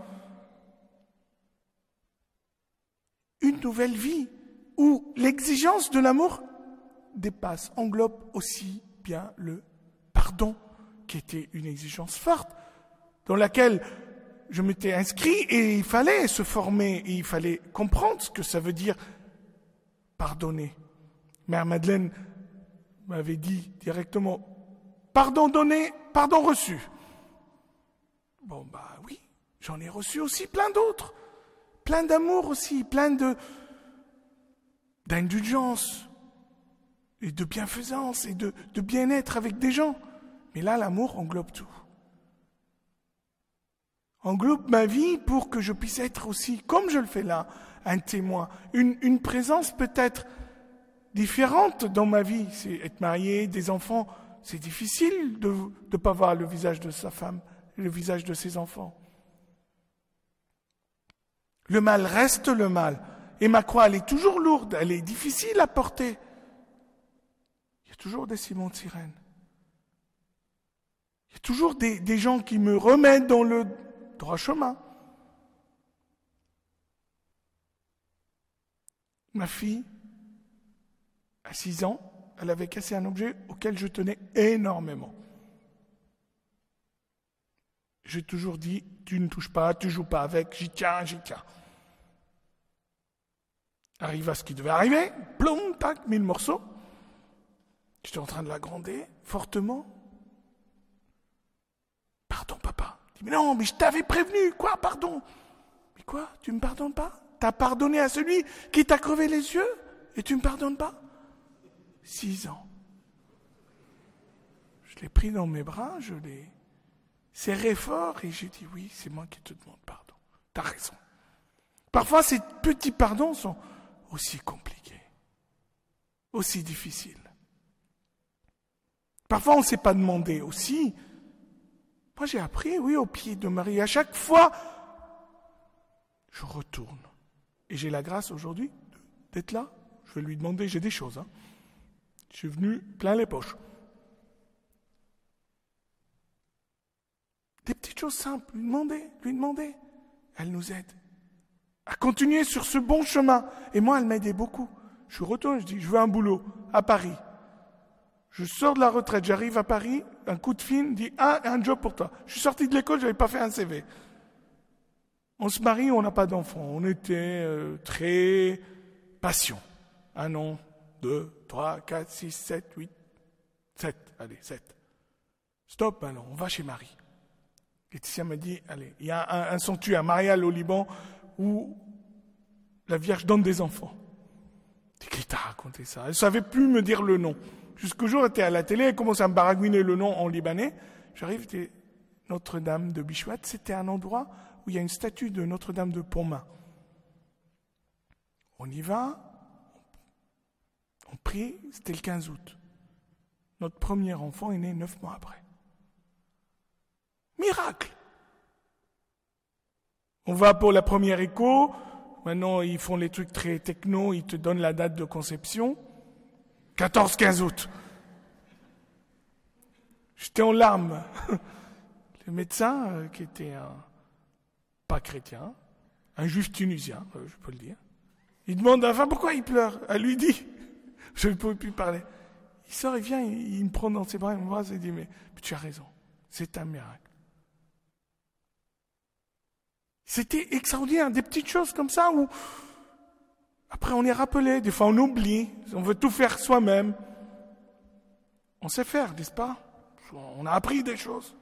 Une nouvelle vie où l'exigence de l'amour dépasse, englobe aussi bien le pardon, qui était une exigence forte, dans laquelle je m'étais inscrit et il fallait se former, et il fallait comprendre ce que ça veut dire pardonner. Mère Madeleine m'avait dit directement, pardon donné, pardon reçu. Bon, bah oui, j'en ai reçu aussi plein d'autres, plein d'amour aussi, plein de d'indulgence et de bienfaisance et de, bien-être avec des gens. Mais là, l'amour englobe tout. Englobe ma vie pour que je puisse être aussi, comme je le fais là, un témoin, une, une présence peut-être différente dans ma vie. C'est être marié, des enfants. C'est difficile de ne pas voir le visage de sa femme, le visage de ses enfants. Le mal reste le mal. Et ma croix, elle est toujours lourde, elle est difficile à porter. Il y a toujours des Simons de sirène. Il y a toujours des, gens qui me remettent dans le droit chemin. Ma fille, à 6 ans, elle avait cassé un objet auquel je tenais énormément. J'ai toujours dit, tu ne touches pas, tu joues pas avec, j'y tiens, j'y tiens. Arrive à ce qui devait arriver, plom, tac, mille morceaux. J'étais en train de la gronder fortement. Pardon, papa. Dit, mais non, mais je t'avais prévenu. Quoi, pardon? Mais quoi? Tu me pardonnes pas? T'as pardonné à celui qui t'a crevé les yeux et tu me pardonnes pas? Six ans. Je l'ai pris dans mes bras, je l'ai serré fort et j'ai dit oui, c'est moi qui te demande pardon. T'as raison. Parfois, ces petits pardons sont aussi compliqués, aussi difficiles. Parfois, on ne s'est pas demandé aussi. Moi, j'ai appris, oui, au pied de Marie. À chaque fois, je retourne. Et j'ai la grâce aujourd'hui d'être là. Je vais lui demander, j'ai des choses. Hein. Je suis venu plein les poches. Des petites choses simples, lui demander, lui demander. Elle nous aide à continuer sur ce bon chemin. Et moi, elle m'aidait beaucoup. Je suis retourné, je dis, je veux un boulot à Paris. Je sors de la retraite, j'arrive à Paris, un coup de fil dit, ah, un job pour toi. Je suis sorti de l'école, je n'avais pas fait un CV. On se marie, on n'a pas d'enfant. On était euh, très patient. Un an, 2, 3, 4, 6, 7, 8, 7. Allez, 7. Stop maintenant, on va chez Marie. Laetitia m'a dit, allez, il y a un, un sanctuaire, Marial au Liban, où la Vierge donne des enfants. Qui t'a raconté ça Elle ne savait plus me dire le nom. Jusqu'au jour, elle était à la télé, elle commençait à me baragouiner le nom en libanais. J'arrive, Notre-Dame de Bichouat, c'était un endroit où il y a une statue de Notre-Dame de Pontmain. On y va, on prie, c'était le 15 août. Notre premier enfant est né neuf mois après. Miracle On va pour la première écho. Maintenant, ils font les trucs très techno, ils te donnent la date de conception. 14-15 août. J'étais en larmes. Le médecin, euh, qui était un, pas chrétien, un juif tunisien, euh, je peux le dire, il demande à enfin pourquoi il pleure? Elle lui dit, je ne pouvais plus parler. Il sort, il vient, il, me prend dans ses bras, il m'embrasse et dit, mais, tu as raison, c'est un miracle. C'était extraordinaire, des petites choses comme ça où, après on est rappelé, des fois on oublie, on veut tout faire soi-même. On sait faire, n'est-ce pas? On a appris des choses.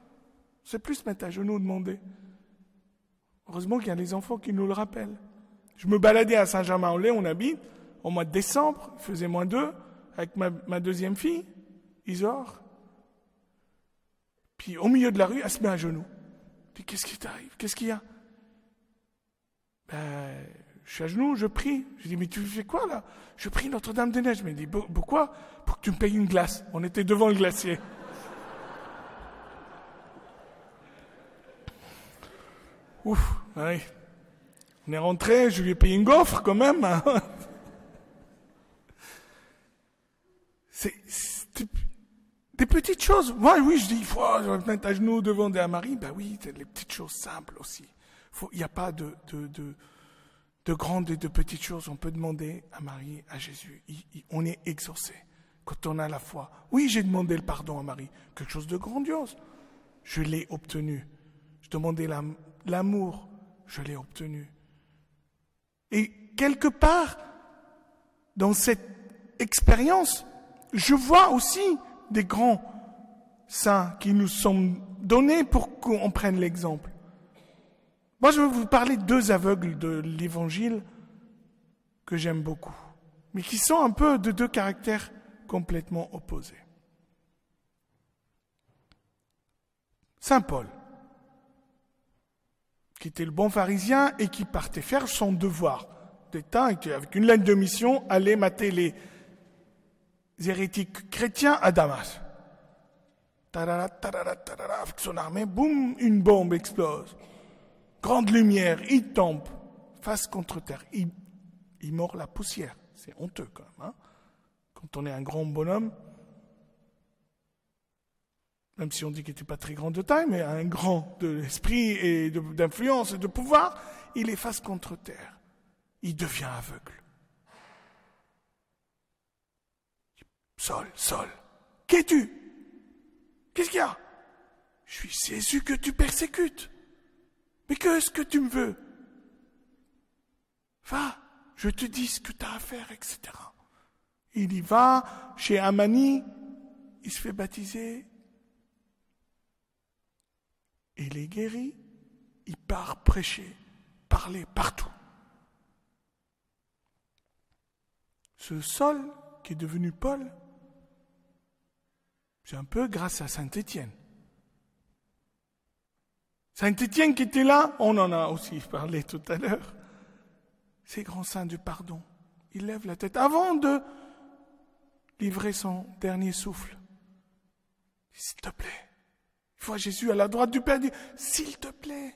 C'est plus se mettre à genoux demander. Heureusement qu'il y a des enfants qui nous le rappellent. Je me baladais à Saint-Germain-en-Laye, on habite, au mois de décembre, il faisait moins deux, avec ma, deuxième fille, Isor. Puis au milieu de la rue, elle se met à genoux. Qu'est-ce qui t'arrive? Qu'est-ce qu'il y a? Ben, je suis à genoux, je prie. Je dis, mais tu fais quoi là? Je prie Notre-Dame des Neiges. Je me dis, pourquoi? Pour que tu me payes une glace. On était devant le glacier. Ouf, oui. On est rentré, je lui ai payé une gaufre quand même. Hein. C'est des petites choses. Moi, oui, je dis, il faut se mettre à genoux devant des Marie. Ben oui, c'est les petites choses simples aussi. Il n'y a pas de, de, de, de, grandes et de petites choses. On peut demander à Marie, à Jésus. on est exaucé quand on a la foi. Oui, j'ai demandé le pardon à Marie. Quelque chose de grandiose. Je l'ai obtenu. Je demandais l'amour. Je l'ai obtenu. Et quelque part, dans cette expérience, je vois aussi des grands saints qui nous sont donnés pour qu'on prenne l'exemple. Moi, je vais vous parler de deux aveugles de l'Évangile que j'aime beaucoup, mais qui sont un peu de deux caractères complètement opposés. Saint Paul, qui était le bon pharisien et qui partait faire son devoir d'État et qui, avec une lettre de mission, allait mater les hérétiques chrétiens à Damas. Avec son armée, boum, une bombe explose. Grande lumière, il tombe, face contre terre. Il, mord la poussière. C'est honteux quand même. Hein. quand on est un grand bonhomme, même si on dit qu'il n'était pas très grand de taille, mais un grand de et d'influence et de pouvoir, il est face contre terre. Il devient aveugle. Sol, Sol, qu'es-tu? Qu'est-ce qu'il y a? Je suis Jésus que tu persécutes. Mais qu'est-ce que tu me veux? Va, je te dis ce que tu as à faire, etc. Il y va chez Amani, il se fait baptiser, il est guéri, il part prêcher, parler partout. Ce sol qui est devenu Paul, c'est un peu grâce à Saint Étienne. Saint Étienne qui était là, on en a aussi parlé tout à l'heure. C'est grand saint du pardon. Il lève la tête avant de livrer son dernier souffle. S'il te plaît. Il voit Jésus à la droite du Père s'il te plaît,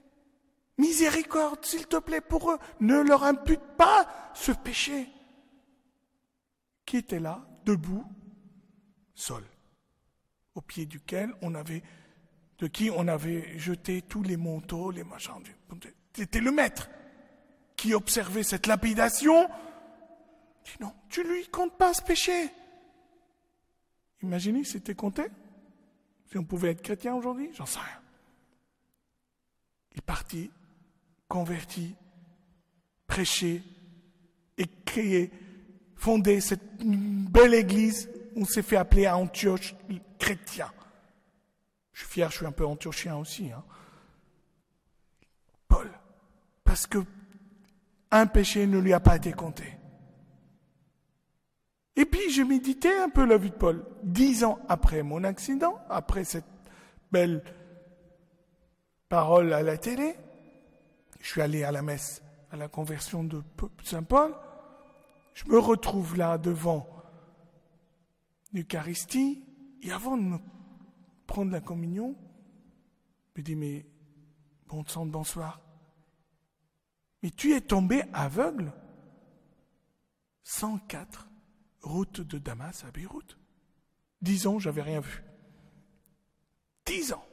miséricorde, s'il te plaît, pour eux, ne leur impute pas ce péché. Qui était là, debout, seul au pied duquel on avait, de qui on avait jeté tous les manteaux, les machins. C'était le maître qui observait cette lapidation. Dit non, tu lui comptes pas ce péché. Imaginez c'était compté. Si on pouvait être chrétien aujourd'hui, j'en sais rien. Il partit, converti, prêché et créé, fondé cette belle église on s'est fait appeler à Antioche chrétien. Je suis fier, je suis un peu antiochien aussi. Hein. Paul, parce que un péché ne lui a pas été compté. Et puis je méditais un peu la vie de Paul. Dix ans après mon accident, après cette belle parole à la télé, je suis allé à la messe, à la conversion de Saint Paul. Je me retrouve là devant l'Eucharistie, et avant de me prendre la communion, me dis, mais bon sang bonsoir, mais tu es tombé aveugle 104 route de Damas à Beyrouth. Dix ans, j'avais rien vu. Dix ans.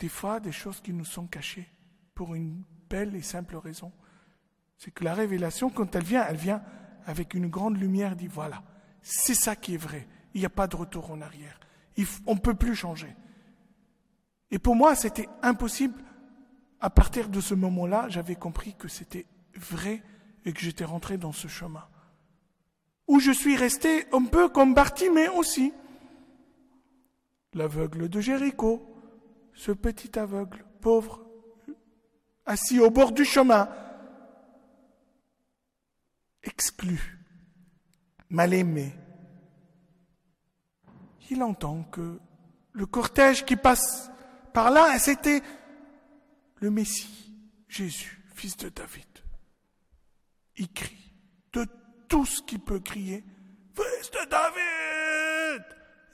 Des fois, des choses qui nous sont cachées pour une belle et simple raison. C'est que la révélation, quand elle vient, elle vient avec une grande lumière, dit voilà, c'est ça qui est vrai. Il n'y a pas de retour en arrière. On ne peut plus changer. Et pour moi, c'était impossible. À partir de ce moment-là, j'avais compris que c'était vrai et que j'étais rentré dans ce chemin. Où je suis resté un peu comme Bartimée aussi. L'aveugle de Jéricho. ce petit aveugle, pauvre, assis au bord du chemin, exclu, mal aimé. Il entend que le cortège qui passe par là, c'était le Messie, Jésus, fils de David. Il crie de tout ce qu'il peut crier. Fils de David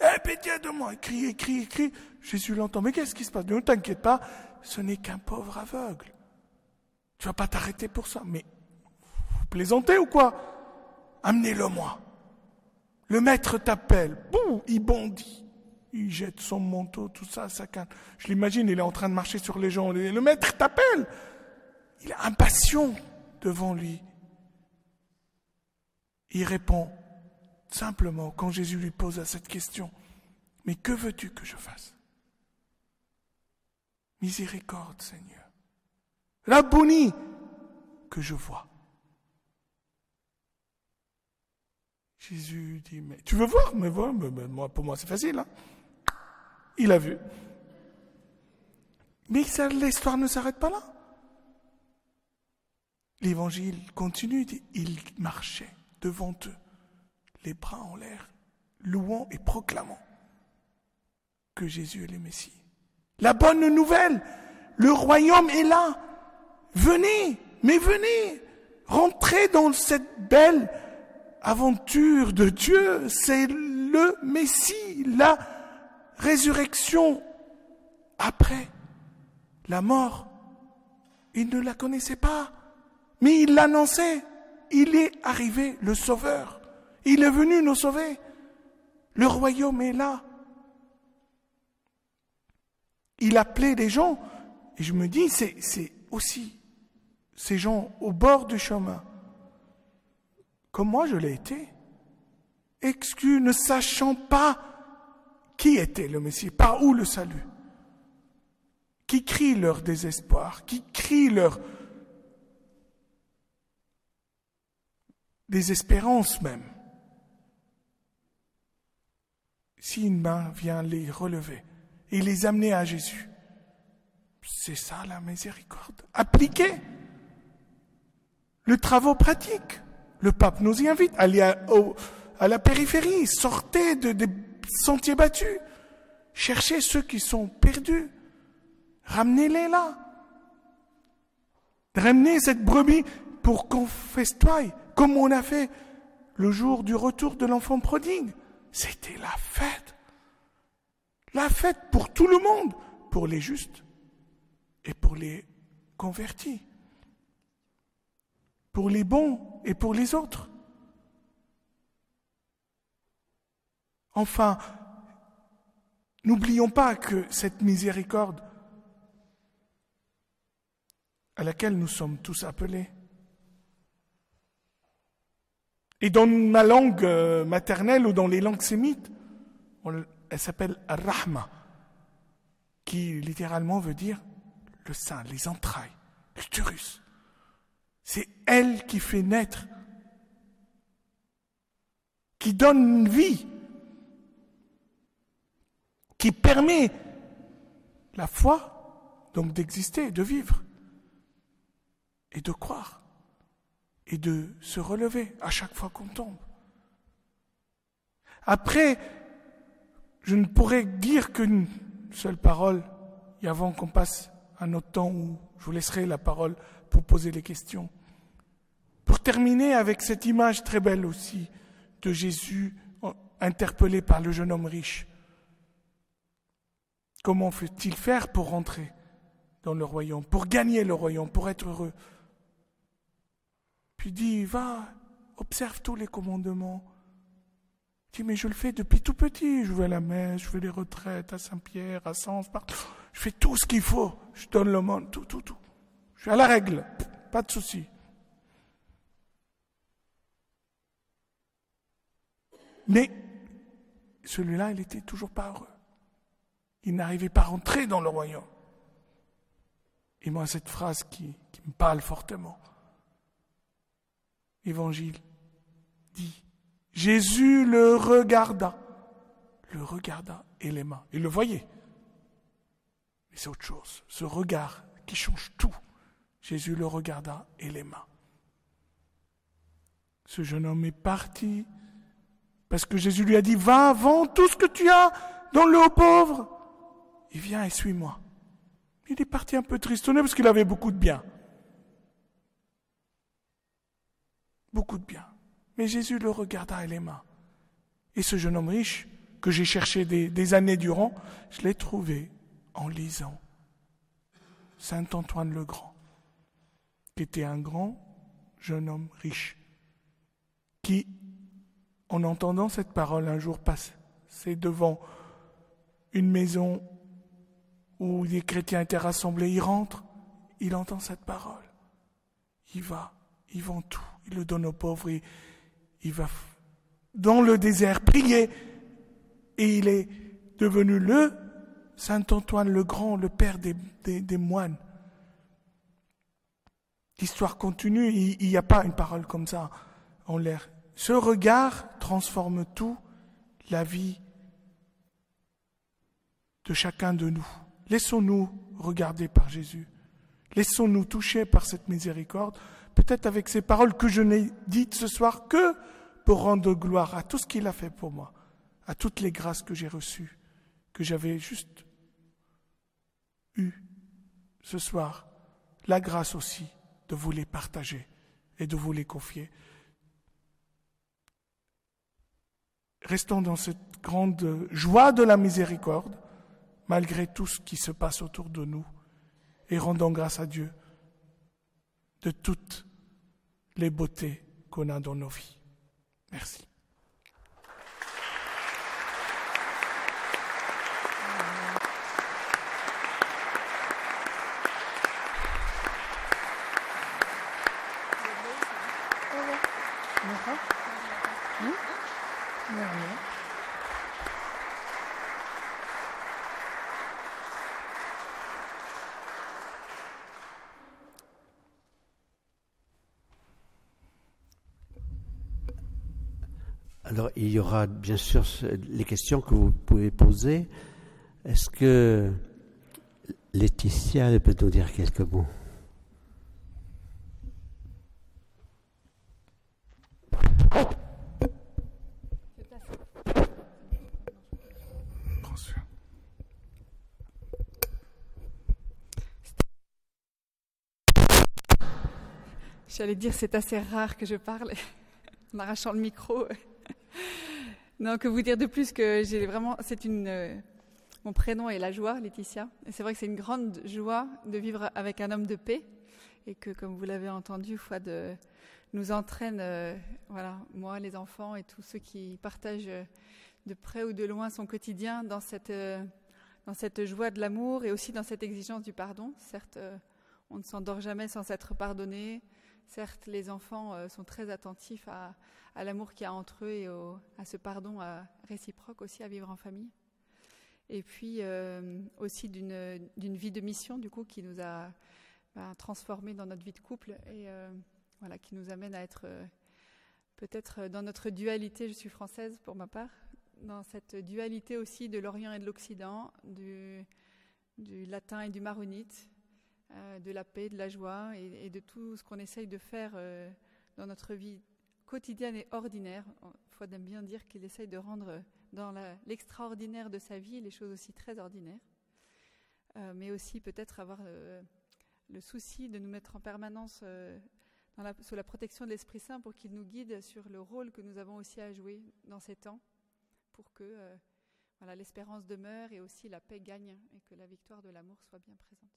Aie pitié de moi Crie, crie, crie. Jésus l'entend. Mais qu'est-ce qui se passe? Ne t'inquiète pas, ce n'est qu'un pauvre aveugle. Tu vas pas t'arrêter pour ça. Mais vous plaisantez ou quoi? Amenez-le-moi. Le maître t'appelle. Boum, il bondit. Il jette son manteau, tout ça, ça calme. Je l'imagine, il est en train de marcher sur les gens. Le maître t'appelle. Il est impatient devant lui. Il répond simplement quand Jésus lui pose cette question. Mais que veux-tu que je fasse? Miséricorde, Seigneur. La bonnie que je vois. Jésus dit, mais tu veux voir Mais moi, pour moi c'est facile. Hein. Il a vu. Mais l'histoire ne s'arrête pas là. L'évangile continue, il marchait devant eux, les bras en l'air, louant et proclamant que Jésus est le Messie. La bonne nouvelle, le royaume est là. Venez, mais venez, rentrez dans cette belle aventure de Dieu. C'est le Messie, la résurrection après la mort. Il ne la connaissait pas, mais il l'annonçait. Il est arrivé, le Sauveur. Il est venu nous sauver. Le royaume est là. Il appelait des gens, et je me dis, c'est aussi ces gens au bord du chemin, comme moi je l'ai été, exclus, ne sachant pas qui était le Messie, par où le salut, qui crient leur désespoir, qui crient leur désespérance même. Si une main vient les relever et les amener à Jésus, c'est ça la miséricorde. Appliquez le travail pratique. Le pape nous y invite. Allez à, à la périphérie, sortez de, des sentiers battus, cherchez ceux qui sont perdus, ramenez-les là. Ramenez cette brebis pour qu'on festoie, comme on a fait le jour du retour de l'enfant prodigue. C'était la fête. La fête pour tout le monde, pour les justes et pour les convertis, pour les bons et pour les autres. Enfin, n'oublions pas que cette miséricorde à laquelle nous sommes tous appelés, et dans ma langue euh, maternelle ou dans les langues sémites, elle s'appelle Rahma, qui littéralement veut dire le sein, les entrailles, l'utérus. C'est elle qui fait naître, qui donne vie, qui permet la foi, donc d'exister, de vivre et de croire et de se relever à chaque fois qu'on tombe. Après, je ne pourrais dire qu'une seule parole, et avant qu'on passe un autre temps où je vous laisserai la parole pour poser les questions. Pour terminer avec cette image très belle aussi de Jésus interpellé par le jeune homme riche. Comment fait-il faire pour rentrer dans le royaume, pour gagner le royaume, pour être heureux? Puis dit, va, observe tous les commandements dis, mais je le fais depuis tout petit. Je vais à la messe, je fais les retraites à Saint-Pierre, à Sens, partout. Je fais tout ce qu'il faut. Je donne le monde, tout, tout, tout. Je suis à la règle. Pas de souci. Mais celui-là, il était toujours pas heureux. Il n'arrivait pas à rentrer dans le royaume. Et moi, cette phrase qui, qui me parle fortement. Évangile dit Jésus le regarda, le regarda et l'aima. Il le voyait. Mais c'est autre chose. Ce regard qui change tout. Jésus le regarda et l'aima. Ce jeune homme est parti parce que Jésus lui a dit, va, vends tout ce que tu as, dans le aux pauvres. Il vient et suis-moi. Il est parti un peu tristonné parce qu'il avait beaucoup de biens. Beaucoup de biens. Mais Jésus le regarda et l'aima. Et ce jeune homme riche, que j'ai cherché des, années durant, je l'ai trouvé en lisant Saint Antoine le Grand, était un grand jeune homme riche, qui, en entendant cette parole un jour c'est devant une maison où les chrétiens étaient rassemblés, il rentre, il entend cette parole. Il va, il vend tout, il le donne aux pauvres, il, il va dans le désert prier et il est devenu le Saint Antoine le Grand, le père des moines. L'histoire continue, il n'y a pas une parole comme ça en l'air. Ce regard transforme tout, la vie de chacun de nous. Laissons-nous regarder par Jésus. Laissons-nous toucher par cette miséricorde, peut-être avec ces paroles que je n'ai dites ce soir que pour rendre gloire à tout ce qu'il a fait pour moi, à toutes les grâces que j'ai reçues, que j'avais juste eues ce soir, la grâce aussi de vous les partager et de vous les confier. Restons dans cette grande joie de la miséricorde malgré tout ce qui se passe autour de nous, et rendons grâce à Dieu de toutes les beautés qu'on a dans nos vies. Merci. Alors, il y aura bien sûr les questions que vous pouvez poser. Est-ce que Laetitia peut nous dire quelques mots? J'allais dire c'est assez rare que je parle en arrachant le micro. Non, que vous dire de plus que j'ai vraiment, c'est une, euh, mon prénom est la joie, Laetitia. Et c'est vrai que c'est une grande joie de vivre avec un homme de paix et que, comme vous l'avez entendu, foi de, nous entraîne, euh, voilà, moi, les enfants et tous ceux qui partagent euh, de près ou de loin son quotidien dans cette, dans cette joie de l'amour et aussi dans cette exigence du pardon. Certes, on ne s'endort jamais sans s'être pardonné. Certes, les enfants sont très attentifs à, l'amour qu'il y a entre eux et à ce pardon réciproque aussi à vivre en famille. Et puis euh, aussi d'une vie de mission, du coup, qui nous a bah, transformés dans notre vie de couple et euh, voilà, qui nous amène à être euh, peut-être dans notre dualité, je suis française pour ma part, dans cette dualité aussi de l'Orient et de l'Occident, du, latin et du maronite, de la paix, de la joie et, de tout ce qu'on essaye de faire dans notre vie quotidienne et ordinaire. Il faut bien dire qu'il essaye de rendre dans l'extraordinaire de sa vie les choses aussi très ordinaires, euh, mais aussi peut-être avoir euh, le souci de nous mettre en permanence euh, sous la protection de l'Esprit Saint pour qu'il nous guide sur le rôle que nous avons aussi à jouer dans ces temps, pour que l'espérance demeure et aussi la paix gagne et que la victoire de l'amour soit bien présente.